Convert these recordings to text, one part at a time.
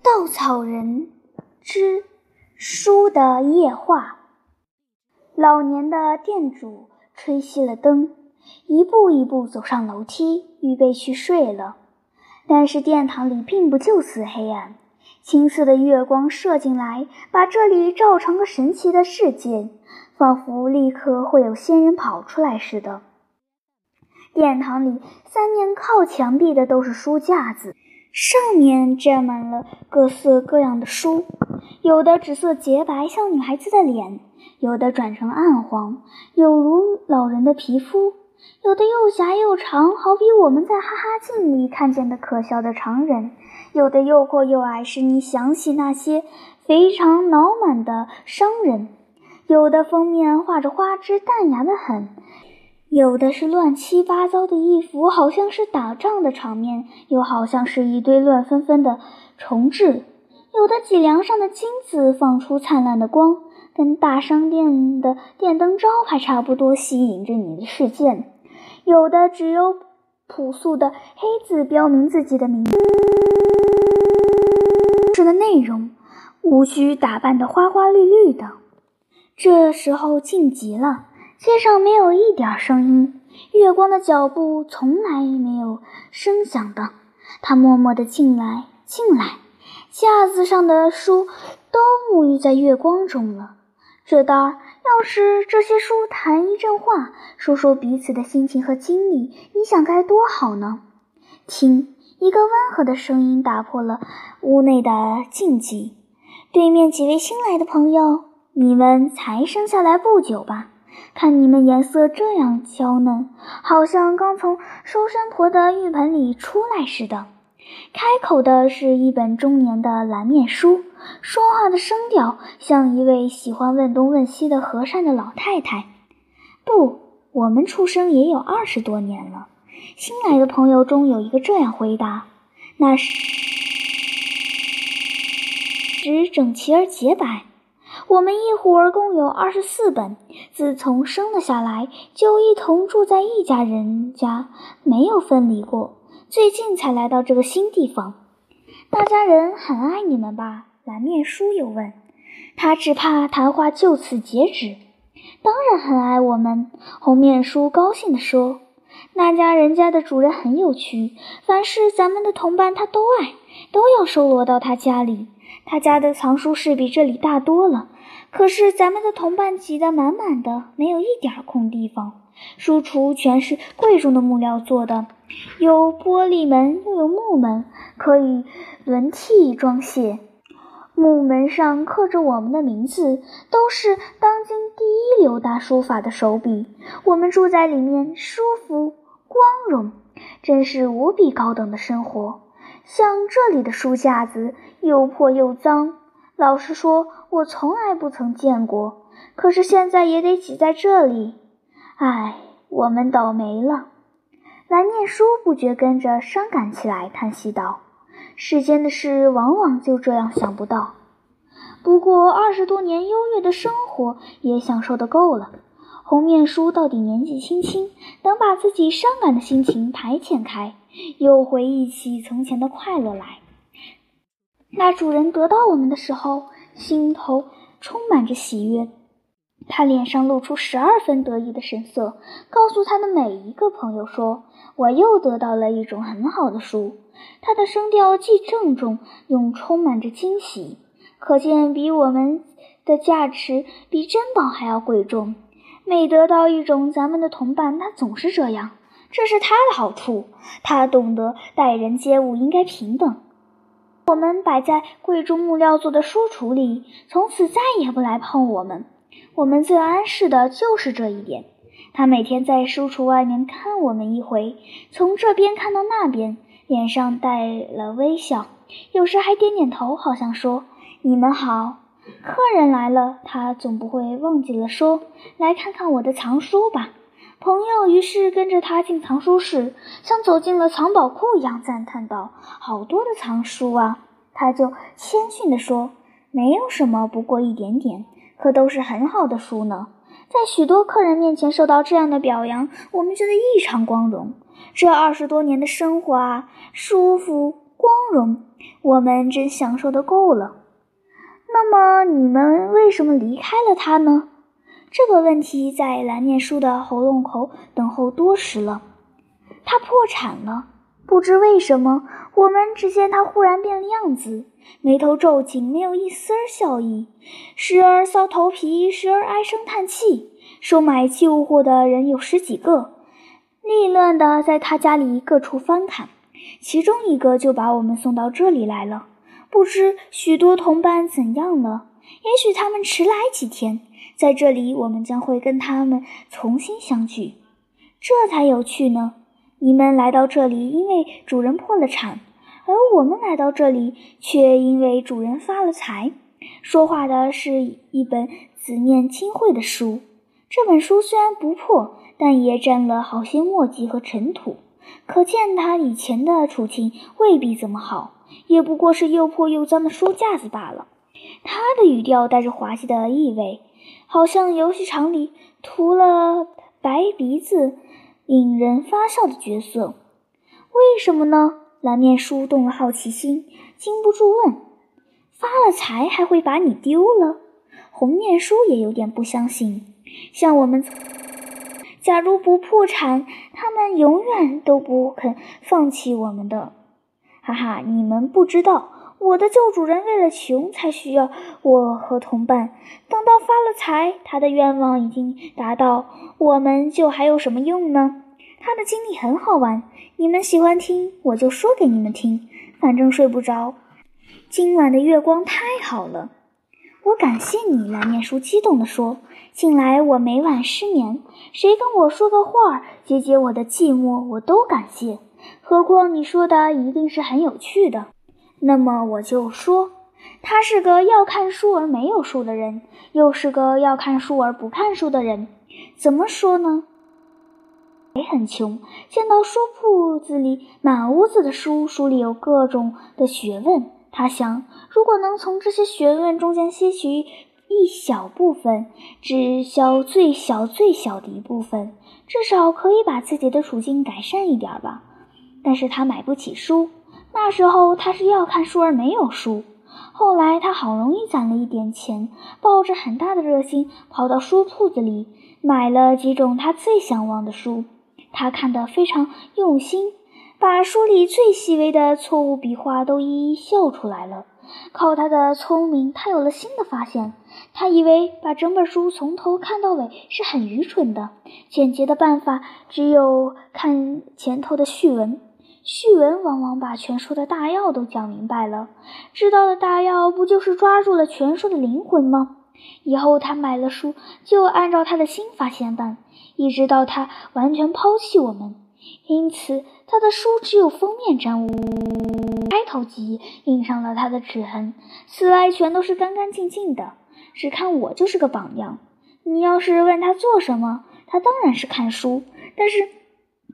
稻草人之书的夜话。老年的店主吹熄了灯，一步一步走上楼梯，预备去睡了。但是殿堂里并不就此黑暗，青色的月光射进来，把这里照成个神奇的世界，仿佛立刻会有仙人跑出来似的。殿堂里三面靠墙壁的都是书架子，上面站满了各色各样的书，有的紫色洁白，像女孩子的脸；有的转成暗黄，有如老人的皮肤；有的又狭又长，好比我们在哈哈镜里看见的可笑的常人；有的又阔又矮，使你想起那些肥肠脑满的商人；有的封面画着花枝，淡雅的很。有的是乱七八糟的衣服，好像是打仗的场面，又好像是一堆乱纷纷的重置；有的脊梁上的金子放出灿烂的光，跟大商店的电灯招牌差不多，吸引着你的视线；有的只有朴素的黑字标明自己的名字。书的内容无需打扮的花花绿绿的，这时候静极了。街上没有一点声音，月光的脚步从来没有声响的。他默默地进来，进来，架子上的书都沐浴在月光中了。这当儿，要是这些书谈一阵话，说说彼此的心情和经历，你想该多好呢？听，一个温和的声音打破了屋内的静寂。对面几位新来的朋友，你们才生下来不久吧？看你们颜色这样娇嫩，好像刚从收山婆的浴盆里出来似的。开口的是一本中年的蓝面书，说话的声调像一位喜欢问东问西的和善的老太太。不，我们出生也有二十多年了。新来的朋友中有一个这样回答：“那是纸整齐而洁白。”我们一伙儿共有二十四本，自从生了下来，就一同住在一家人家，没有分离过。最近才来到这个新地方。大家人很爱你们吧？蓝面书又问。他只怕谈话就此截止。当然很爱我们。红面书高兴地说。那家人家的主人很有趣，凡是咱们的同伴他都爱，都要收罗到他家里。他家的藏书室比这里大多了。可是咱们的同伴挤得满满的，没有一点空地方。书橱全是贵重的木料做的，有玻璃门，又有木门，可以轮替装卸。木门上刻着我们的名字，都是当今第一流大书法的手笔。我们住在里面，舒服光荣，真是无比高等的生活。像这里的书架子，又破又脏。老实说，我从来不曾见过。可是现在也得挤在这里，唉，我们倒霉了。蓝念书不觉跟着伤感起来，叹息道：“世间的事往往就这样想不到。不过二十多年优越的生活也享受的够了。红面书到底年纪轻轻，能把自己伤感的心情排遣开，又回忆起从前的快乐来。”那主人得到我们的时候，心头充满着喜悦，他脸上露出十二分得意的神色，告诉他的每一个朋友说：“我又得到了一种很好的书。”他的声调既郑重又充满着惊喜，可见比我们的价值比珍宝还要贵重。每得到一种咱们的同伴，他总是这样，这是他的好处。他懂得待人接物应该平等。我们摆在贵重木料做的书橱里，从此再也不来碰我们。我们最安适的就是这一点。他每天在书橱外面看我们一回，从这边看到那边，脸上带了微笑，有时还点点头，好像说：“你们好。”客人来了，他总不会忘记了说：“来看看我的藏书吧。”朋友于是跟着他进藏书室，像走进了藏宝库一样，赞叹道：“好多的藏书啊！”他就谦逊地说：“没有什么，不过一点点，可都是很好的书呢。”在许多客人面前受到这样的表扬，我们觉得异常光荣。这二十多年的生活啊，舒服光荣，我们真享受的够了。那么你们为什么离开了他呢？这个问题在蓝面书的喉咙口等候多时了。他破产了，不知为什么，我们只见他忽然变了样子，眉头皱紧，没有一丝儿笑意，时而搔头皮，时而唉声叹气。收买旧货的人有十几个，利乱地在他家里各处翻看。其中一个就把我们送到这里来了。不知许多同伴怎样了？也许他们迟来几天，在这里我们将会跟他们重新相聚，这才有趣呢。你们来到这里，因为主人破了产，而我们来到这里，却因为主人发了财。说话的是一本字面清慧的书。这本书虽然不破，但也沾了好些墨迹和尘土，可见他以前的处境未必怎么好，也不过是又破又脏的书架子罢了。他的语调带着滑稽的意味，好像游戏场里涂了白鼻子、引人发笑的角色。为什么呢？蓝面书动了好奇心，禁不住问：“发了财还会把你丢了？”红面书也有点不相信。像我们，假如不破产，他们永远都不肯放弃我们的。哈哈，你们不知道，我的旧主人为了穷才需要我和同伴。等到发了财，他的愿望已经达到，我们就还有什么用呢？他的经历很好玩，你们喜欢听，我就说给你们听。反正睡不着。今晚的月光太好了，我感谢你。蓝面书激动地说。近来我每晚失眠，谁跟我说个话解解我的寂寞，我都感谢。何况你说的一定是很有趣的，那么我就说，他是个要看书而没有书的人，又是个要看书而不看书的人。怎么说呢？也很穷，见到书铺子里满屋子的书，书里有各种的学问。他想，如果能从这些学问中间吸取。一小部分，只消最小最小的一部分，至少可以把自己的处境改善一点吧。但是他买不起书，那时候他是要看书而没有书。后来他好容易攒了一点钱，抱着很大的热心跑到书铺子里买了几种他最向往的书。他看得非常用心，把书里最细微的错误笔画都一一笑出来了。靠他的聪明，他有了新的发现。他以为把整本书从头看到尾是很愚蠢的，简洁的办法只有看前头的序文。序文往往把全书的大要都讲明白了。知道的大要不就是抓住了全书的灵魂吗？以后他买了书就按照他的新发现办，一直到他完全抛弃我们。因此，他的书只有封面沾污，开头即印上了他的指痕，此外全都是干干净净的。只看我就是个榜样。你要是问他做什么，他当然是看书。但是，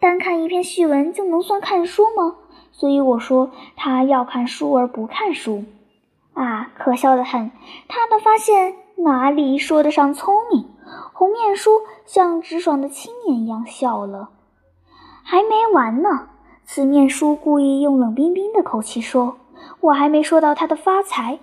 单看一篇序文就能算看书吗？所以我说他要看书而不看书。啊，可笑的很！他的发现哪里说得上聪明？红面书像直爽的青年一样笑了。还没完呢！紫面书故意用冷冰冰的口气说：“我还没说到他的发财。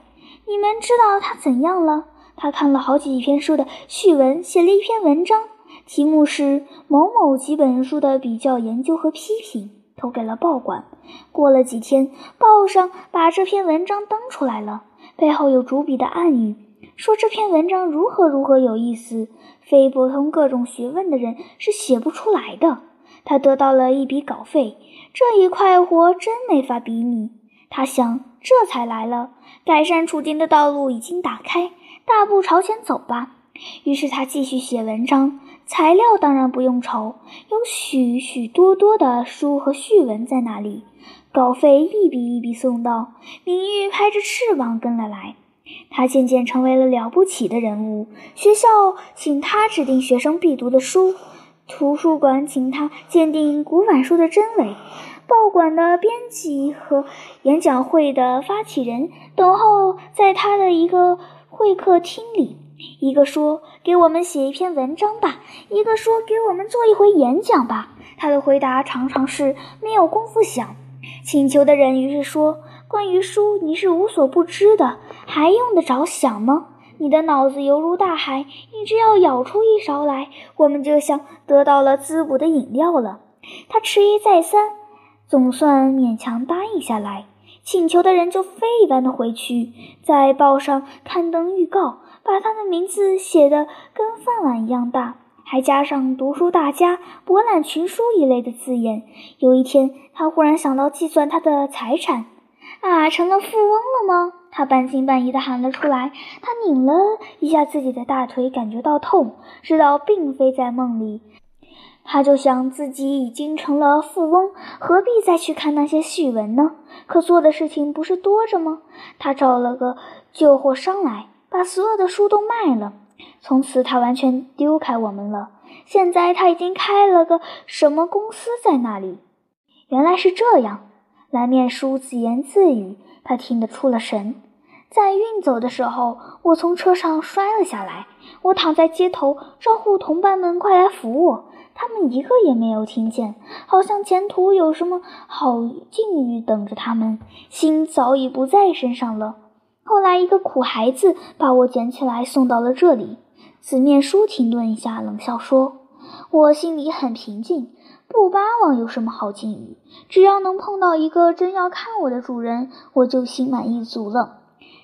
你们知道他怎样了？”他看了好几篇书的序文，写了一篇文章，题目是《某某几本书的比较研究和批评》，投给了报馆。过了几天，报上把这篇文章登出来了，背后有逐笔的暗语，说这篇文章如何如何有意思，非博通各种学问的人是写不出来的。他得到了一笔稿费，这一快活真没法比拟。他想，这才来了，改善处境的道路已经打开。大步朝前走吧。于是他继续写文章，材料当然不用愁，有许许多多的书和序文在那里。稿费一笔一笔送到，明玉拍着翅膀跟了来。他渐渐成为了了不起的人物。学校请他指定学生必读的书，图书馆请他鉴定古板书的真伪，报馆的编辑和演讲会的发起人等候在他的一个。会客厅里，一个说：“给我们写一篇文章吧。”一个说：“给我们做一回演讲吧。”他的回答常常是：“没有功夫想。”请求的人于是说：“关于书，你是无所不知的，还用得着想吗？你的脑子犹如大海，你只要舀出一勺来，我们就像得到了滋补的饮料了。”他迟疑再三，总算勉强答应下来。请求的人就飞一般的回去，在报上刊登预告，把他的名字写得跟饭碗一样大。还加上“读书大家”“博览群书”一类的字眼。有一天，他忽然想到计算他的财产，啊，成了富翁了吗？他半信半疑地喊了出来。他拧了一下自己的大腿，感觉到痛，知道并非在梦里。他就想自己已经成了富翁，何必再去看那些序文呢？可做的事情不是多着吗？他找了个旧货商来，把所有的书都卖了。从此，他完全丢开我们了。现在，他已经开了个什么公司在那里？原来是这样。蓝面书自言自语，他听得出了神。在运走的时候，我从车上摔了下来。我躺在街头，招呼同伴们快来扶我，他们一个也没有听见，好像前途有什么好境遇等着他们，心早已不在身上了。后来，一个苦孩子把我捡起来送到了这里。紫面书停顿一下，冷笑说：“我心里很平静，不巴望有什么好境遇。只要能碰到一个真要看我的主人，我就心满意足了。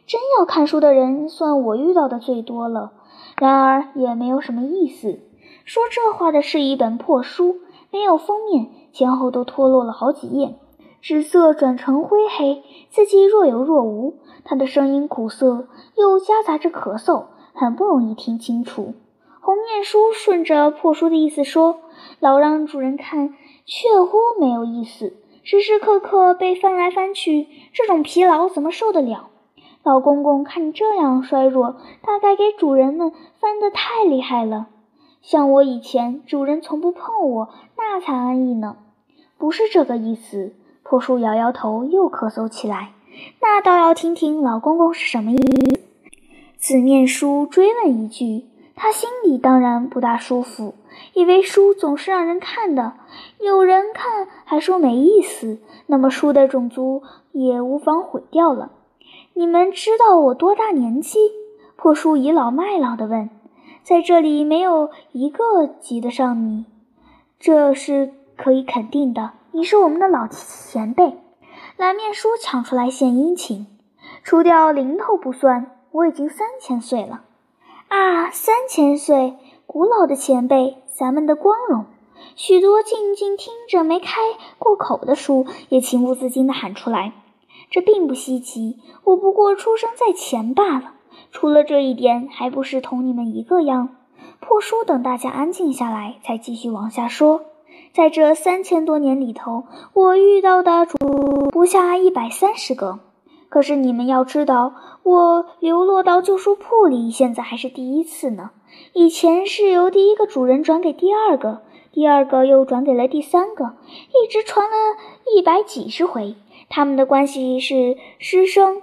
真要看书的人，算我遇到的最多了。然而也没有什么意思。说这话的是一本破书，没有封面，前后都脱落了好几页，纸色转成灰黑，字迹若有若无。”他的声音苦涩，又夹杂着咳嗽，很不容易听清楚。红面书顺着破书的意思说：“老让主人看，确乎没有意思。时时刻刻被翻来翻去，这种疲劳怎么受得了？老公公看你这样衰弱，大概给主人们翻得太厉害了。像我以前，主人从不碰我，那才安逸呢。不是这个意思。”破书摇摇头，又咳嗽起来。那倒要听听老公公是什么意思。紫面书追问一句，他心里当然不大舒服，以为书总是让人看的，有人看还说没意思，那么书的种族也无妨毁掉了。你们知道我多大年纪？破书倚老卖老地问。在这里没有一个及得上你，这是可以肯定的。你是我们的老前辈。蓝面书抢出来献殷勤，除掉零头不算，我已经三千岁了。啊，三千岁，古老的前辈，咱们的光荣。许多静静听着没开过口的书，也情不自禁地喊出来。这并不稀奇，我不过出生在前罢了。除了这一点，还不是同你们一个样。破书等大家安静下来，才继续往下说。在这三千多年里头，我遇到的主不下一百三十个。可是你们要知道，我流落到旧书铺里，现在还是第一次呢。以前是由第一个主人转给第二个，第二个又转给了第三个，一直传了一百几十回。他们的关系是师生、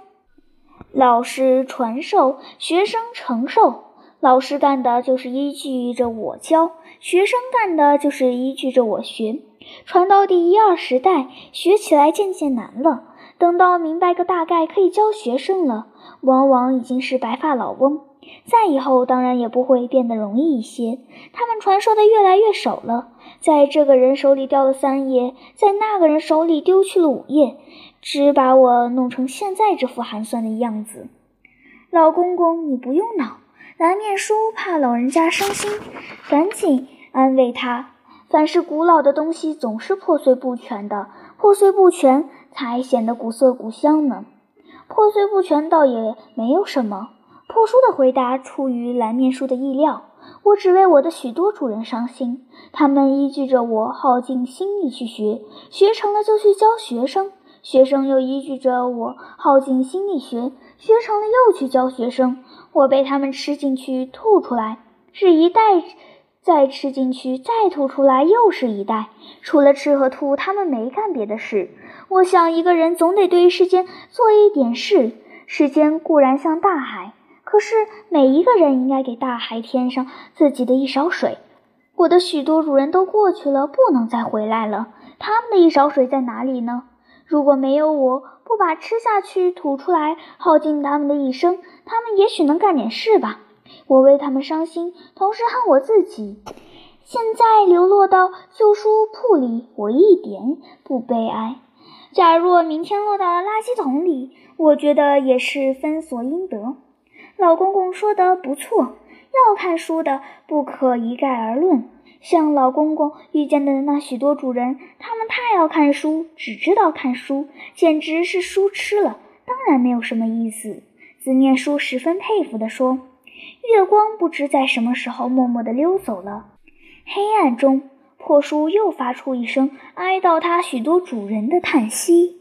老师传授，学生承受。老师干的就是依据着我教。学生干的就是依据着我学，传到第一二十代，学起来渐渐难了。等到明白个大概，可以教学生了，往往已经是白发老翁。再以后，当然也不会变得容易一些。他们传授的越来越少了，在这个人手里掉了三页，在那个人手里丢去了五页，只把我弄成现在这副寒酸的样子。老公公，你不用恼。蓝面书怕老人家伤心，赶紧安慰他：“凡是古老的东西，总是破碎不全的，破碎不全才显得古色古香呢。破碎不全倒也没有什么。”破书的回答出于蓝面书的意料。我只为我的许多主人伤心，他们依据着我耗尽心力去学，学成了就去教学生，学生又依据着我耗尽心力学，学成了又去教学生。我被他们吃进去，吐出来，是一代；再吃进去，再吐出来，又是一袋。除了吃和吐，他们没干别的事。我想，一个人总得对世间做一点事。世间固然像大海，可是每一个人应该给大海添上自己的一勺水。我的许多主人都过去了，不能再回来了。他们的一勺水在哪里呢？如果没有我不把吃下去吐出来，耗尽他们的一生，他们也许能干点事吧。我为他们伤心，同时恨我自己。现在流落到旧书铺里，我一点不悲哀。假若明天落到了垃圾桶里，我觉得也是分所应得。老公公说的不错，要看书的不可一概而论。像老公公遇见的那许多主人，他们太要看书，只知道看书，简直是书痴了，当然没有什么意思。子念书十分佩服地说：“月光不知在什么时候默默地溜走了。”黑暗中，破书又发出一声哀悼他许多主人的叹息。